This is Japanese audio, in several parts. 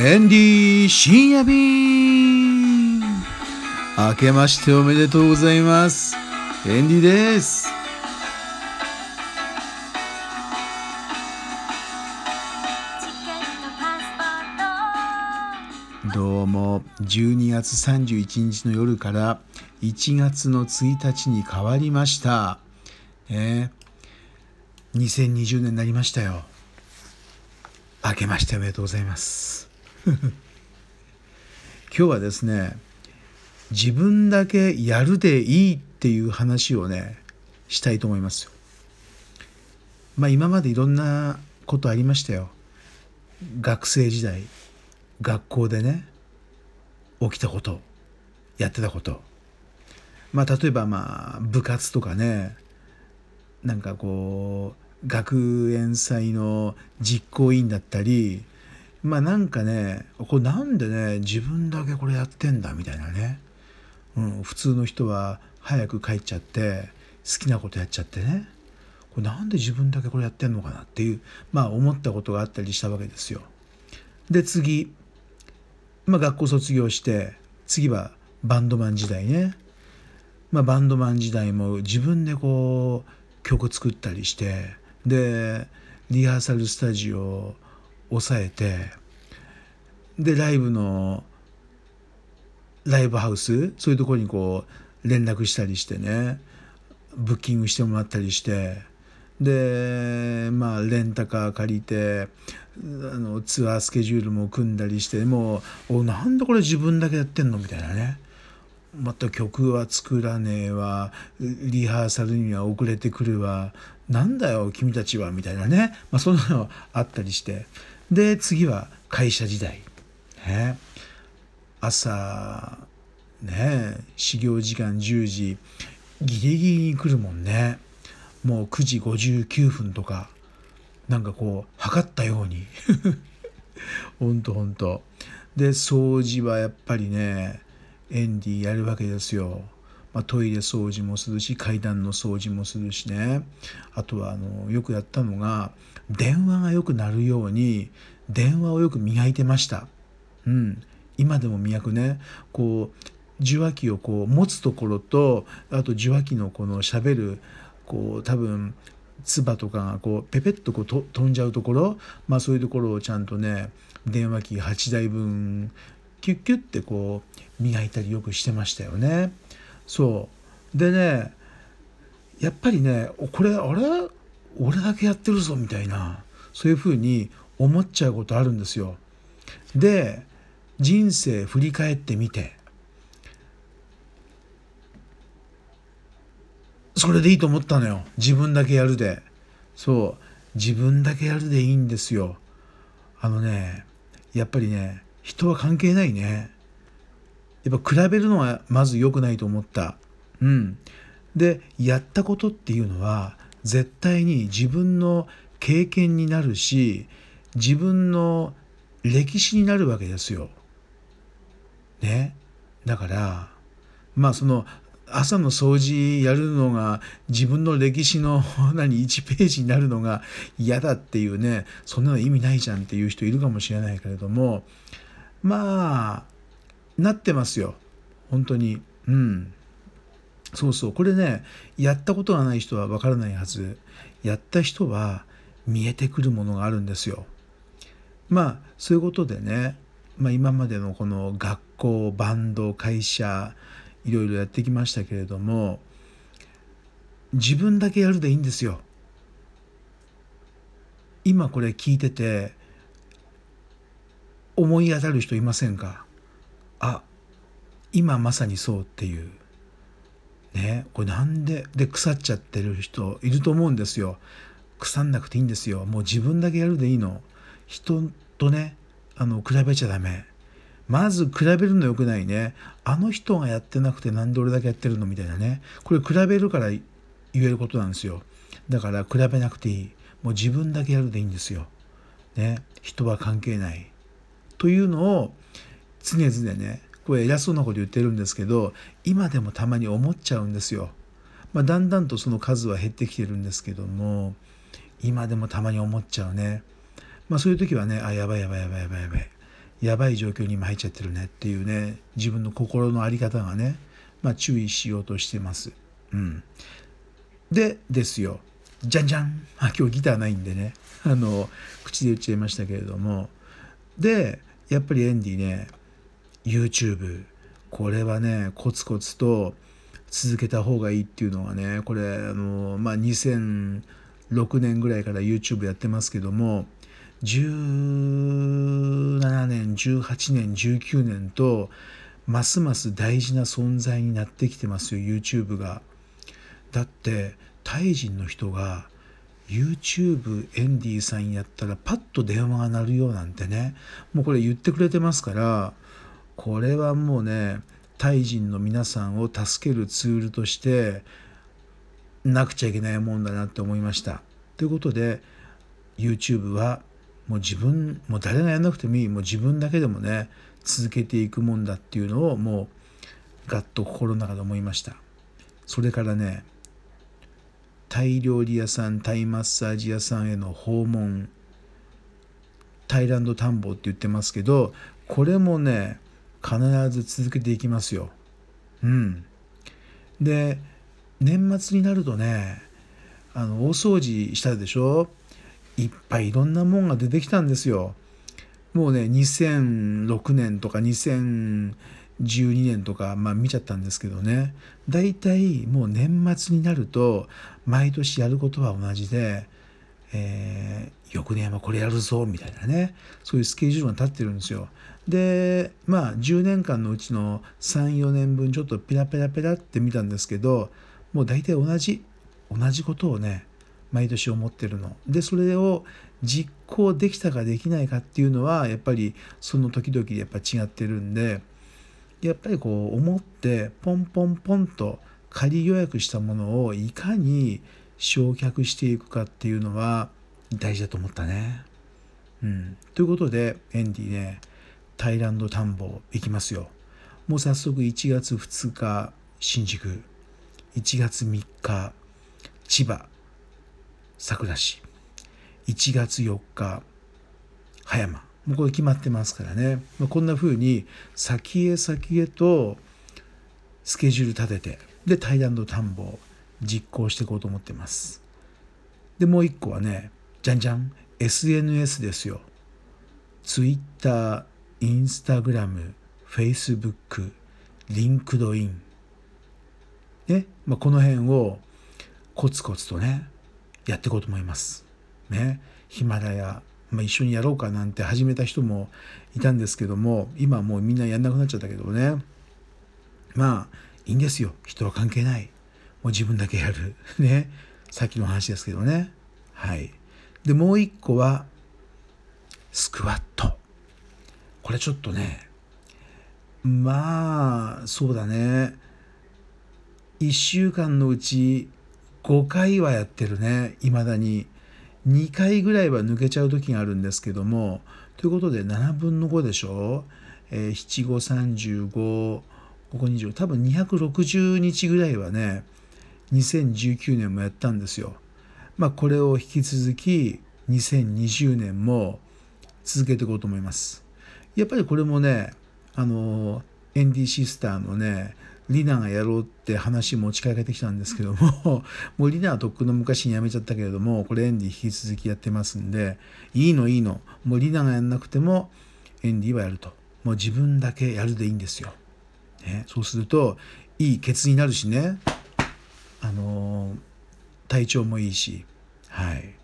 エンディ深夜便明けましておめでとうございます。エンディですどうも。12月31日の夜から1月の1日に変わりました。ね2020年になりましたよ。明けましておめでとうございます 今日はですね自分だけやるでいいっていう話をねしたいと思いますまあ今までいろんなことありましたよ。学生時代学校でね起きたことやってたこと。まあ例えばまあ部活とかねなんかこう学園祭の実行委員だったりまあなんかねこれなんでね自分だけこれやってんだみたいなね、うん、普通の人は早く帰っちゃって好きなことやっちゃってねこれなんで自分だけこれやってんのかなっていうまあ思ったことがあったりしたわけですよ。で次、まあ、学校卒業して次はバンドマン時代ね。まあ、バンドマン時代も自分でこう曲作ったりしてでリハーサルスタジオ抑えてでライブのライブハウスそういうところにこう連絡したりしてねブッキングしてもらったりしてでまあレンタカー借りてあのツアースケジュールも組んだりしてもうなんでこれ自分だけやってんの？みたいなね。また曲は作らねえわ。リハーサルには遅れてくるわ。なんだよ君たちは？みたいなね、まあ、そんなのあったりして。で次は会社時代、ね、朝ね始業時間10時ギリギリに来るもんね。もう9時59分とかなんかこう測ったように。ほんとほんと。で掃除はやっぱりねエンディやるわけですよ。まあ、トイレ掃除もするし階段の掃除もするしねあとはあのよくやったのが電話がよく鳴るように電話をよく磨いてました。うん、今でも磨くねこう受話器をこう持つところとあと受話器のこのしゃべるこう多分唾とかがこうペペッとこうと飛んじゃうところ、まあ、そういうところをちゃんとね電話機8台分キュッキュッてこう磨いたりよくしてましたよね。そう。でねやっぱりねこれあれ？俺だけやってるぞみたいなそういうふうに思っちゃうことあるんですよ。で人生振り返ってみてそれでいいと思ったのよ。自分だけやるで。そう。自分だけやるでいいんですよ。あのねやっぱりね人は関係ないね。やっぱ比べるのはまず良くないと思った。うん。で、やったことっていうのは絶対に自分の経験になるし、自分の歴史になるわけですよ。ね。だから、まあその朝の掃除やるのが自分の歴史の 何1ページになるのが嫌だっていうねそんなの意味ないじゃんっていう人いるかもしれないけれどもまあなってますよ。本当に。うん。そうそう。これねやったことがない人はわからないはず。やった人は見えてくるものがあるんですよ。まあそういうことでね、まあ、今までのこの学校バンド会社いろいろやってきましたけれども自分だけやるでいいんですよ。今これ聞いてて思い当たる人いませんか？あ今まさにそうっていう。ねこれなんで？で腐っちゃってる人いると思うんですよ。腐んなくていいんですよ。もう自分だけやるでいいの。人とねあの比べちゃダメ。まず比べるのよくないね。あの人がやってなくてなんで俺だけやってるのみたいなね。これ比べるから言えることなんですよ。だから比べなくていい。もう自分だけやるでいいんですよ。ね人は関係ない。というのを常々ねこれ偉そうなこと言ってるんですけど今でもたまに思っちゃうんですよ。まあ、だんだんとその数は減ってきてるんですけども今でもたまに思っちゃうね。まあ、そういう時はねあやばいやばいやばいやばいやばい。やばい状況に今入っちゃってるね。っていうね自分の心の在り方がね、まあ、注意しようとしてます。うん、でですよ。じゃんじゃんあ今日ギターないんでね。あの口で言っちゃいましたけれども。でやっぱりエンディね YouTube これはねコツコツと続けた方がいいっていうのはねこれあのまあ2006年ぐらいから YouTube やってますけども17年18年19年とますます大事な存在になってきてますよ YouTube が。だってタイ人の人が YouTube エンディさんやったらパッと電話が鳴るよなんてねもうこれ言ってくれてますからこれはもうねタイ人の皆さんを助けるツールとしてなくちゃいけないもんだなって思いました。ということで YouTube はもう自分もう誰がやらなくてもいい。もう自分だけでもね続けていくもんだっていうのをもうガッと心の中で思いました。それからねタイ料理屋さんタイマッサージ屋さんへの訪問。タイランド探訪って言ってますけどこれもね必ず続けていきますよ。うん。で年末になるとねあの大掃除したでしょ？いっぱいいろんなもんが出てきたんですよ。もうね2006年とか2012年とか、まあ、見ちゃったんですけどね。大体もう年末になると毎年やることは同じで、えー、翌年はこれやるぞみたいなねそういうスケジュールが立ってるんですよ。でまあ10年間のうちの34年分ちょっとペラペラペラって見たんですけどもう大体同じ同じことをね毎年思ってるの。でそれを実行できたかできないかっていうのはやっぱりその時々やっぱ違ってるんでやっぱりこう思ってポンポンポンと仮予約したものをいかに焼却していくかっていうのは大事だと思ったね。うん、ということでエンディねタイランド田んぼ行きますよ。もう早速1月2日新宿。1月3日千葉。桜市。1月4日葉山。もうこれ決まってますからね、まあ、こんな風に先へ先へとスケジュール立ててでタイランド探訪。実行していこうと思ってます。でもう一個はねじゃんじゃん SNS ですよ。Twitter、Instagram、Facebook、LinkedIn ね、まあ、この辺をコツコツとねやっていこうと思います。ね、ヒマラヤ、まあ、一緒にやろうかなんて始めた人もいたんですけども今もうみんなやんなくなっちゃったけどね。まあいいんですよ。人は関係ない。もう自分だけやる。ね。さっきの話ですけどね。はい。でもう一個はスクワット。これちょっとねまあそうだね。1週間のうち5回はやってるね。いまだに。2回ぐらいは抜けちゃう時があるんですけども。ということで7分の5でしょ、えー、7535ここ20多分260日ぐらいはね2019年もやったんですよ。まあこれを引き続き2020年も続けていこうと思います。やっぱりこれもねあのエンディシスターのねリナがやろうって話持ちかけてきたんですけども もうリナはとっくの昔に辞めちゃったけれどもこれエンディ引き続きやってますんでいいのいいのもうリナがやんなくてもエンディはやるともう自分だけやるでいいんですよ、ね、そうするといいケツになるしねあの体調もいいしはい。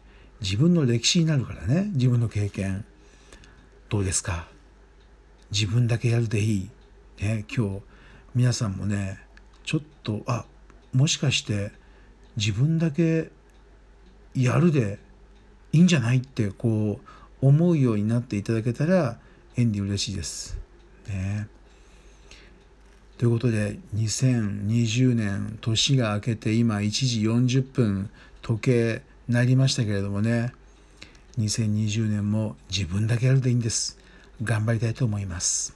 自分の歴史になるからね。自分の経験。どうですか？自分だけやるでいい、ね、今日皆さんもねちょっとあもしかして自分だけやるでいいんじゃないってこう思うようになっていただけたらエンディ嬉しいです。ね。ということで2020年年が明けて今1時40分時計なりましたけれどもね2020年も自分だけやるでいいんです。頑張りたいと思います。